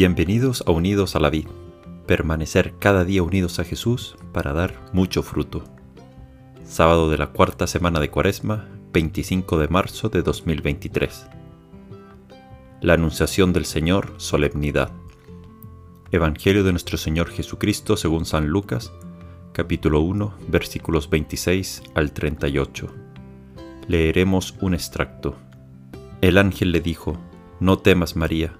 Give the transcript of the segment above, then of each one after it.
Bienvenidos a Unidos a la Vid, permanecer cada día unidos a Jesús para dar mucho fruto. Sábado de la cuarta semana de Cuaresma, 25 de marzo de 2023. La Anunciación del Señor, solemnidad. Evangelio de nuestro Señor Jesucristo según San Lucas, capítulo 1, versículos 26 al 38. Leeremos un extracto. El ángel le dijo, No temas María,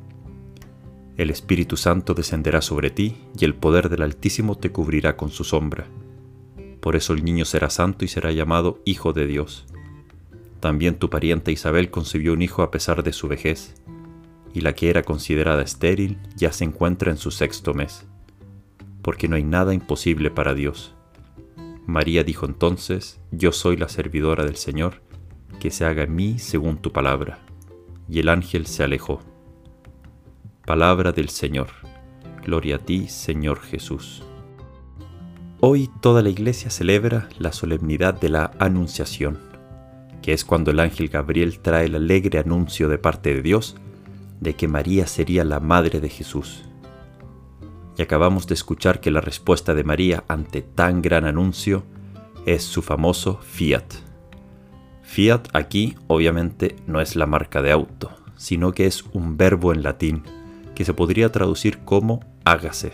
el Espíritu Santo descenderá sobre ti y el poder del Altísimo te cubrirá con su sombra. Por eso el niño será santo y será llamado Hijo de Dios. También tu parienta Isabel concibió un hijo a pesar de su vejez, y la que era considerada estéril ya se encuentra en su sexto mes, porque no hay nada imposible para Dios. María dijo entonces, Yo soy la servidora del Señor, que se haga en mí según tu palabra. Y el ángel se alejó. Palabra del Señor. Gloria a ti, Señor Jesús. Hoy toda la iglesia celebra la solemnidad de la Anunciación, que es cuando el ángel Gabriel trae el alegre anuncio de parte de Dios de que María sería la madre de Jesús. Y acabamos de escuchar que la respuesta de María ante tan gran anuncio es su famoso fiat. Fiat aquí obviamente no es la marca de auto, sino que es un verbo en latín que se podría traducir como hágase.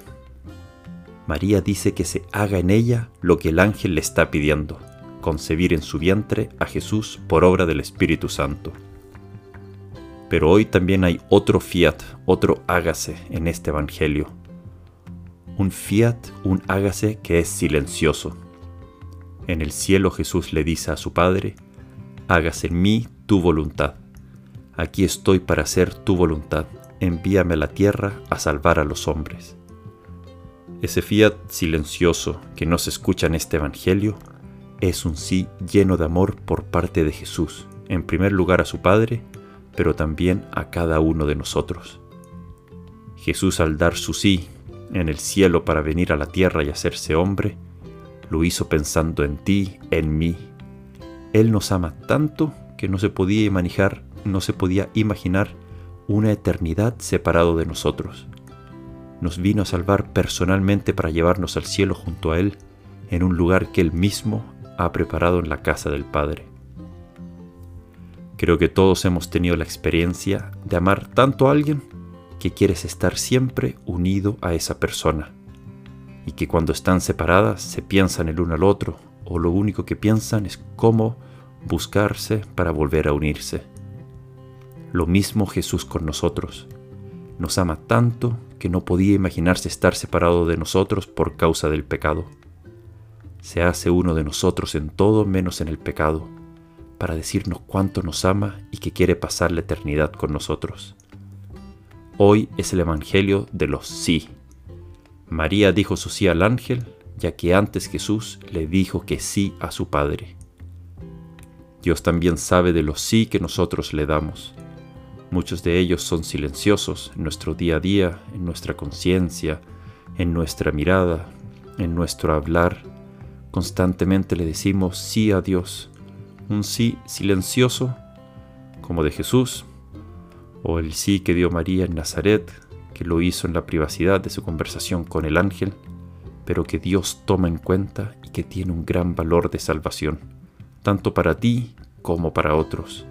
María dice que se haga en ella lo que el ángel le está pidiendo, concebir en su vientre a Jesús por obra del Espíritu Santo. Pero hoy también hay otro fiat, otro hágase en este Evangelio. Un fiat, un hágase que es silencioso. En el cielo Jesús le dice a su Padre, hágase en mí tu voluntad. Aquí estoy para hacer tu voluntad envíame a la tierra a salvar a los hombres. Ese fiat silencioso que no se escucha en este Evangelio es un sí lleno de amor por parte de Jesús, en primer lugar a su Padre, pero también a cada uno de nosotros. Jesús al dar su sí en el cielo para venir a la tierra y hacerse hombre, lo hizo pensando en ti, en mí. Él nos ama tanto que no se podía imaginar, no se podía imaginar una eternidad separado de nosotros. Nos vino a salvar personalmente para llevarnos al cielo junto a Él, en un lugar que Él mismo ha preparado en la casa del Padre. Creo que todos hemos tenido la experiencia de amar tanto a alguien que quieres estar siempre unido a esa persona, y que cuando están separadas se piensan el uno al otro, o lo único que piensan es cómo buscarse para volver a unirse. Lo mismo Jesús con nosotros. Nos ama tanto que no podía imaginarse estar separado de nosotros por causa del pecado. Se hace uno de nosotros en todo menos en el pecado, para decirnos cuánto nos ama y que quiere pasar la eternidad con nosotros. Hoy es el Evangelio de los sí. María dijo su sí al ángel, ya que antes Jesús le dijo que sí a su Padre. Dios también sabe de los sí que nosotros le damos Muchos de ellos son silenciosos en nuestro día a día, en nuestra conciencia, en nuestra mirada, en nuestro hablar. Constantemente le decimos sí a Dios, un sí silencioso como de Jesús, o el sí que dio María en Nazaret, que lo hizo en la privacidad de su conversación con el ángel, pero que Dios toma en cuenta y que tiene un gran valor de salvación, tanto para ti como para otros.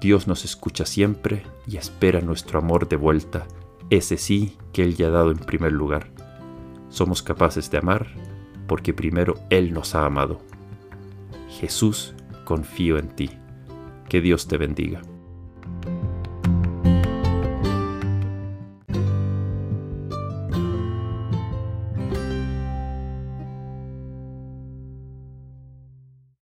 Dios nos escucha siempre y espera nuestro amor de vuelta, ese sí que Él ya ha dado en primer lugar. Somos capaces de amar porque primero Él nos ha amado. Jesús, confío en ti. Que Dios te bendiga.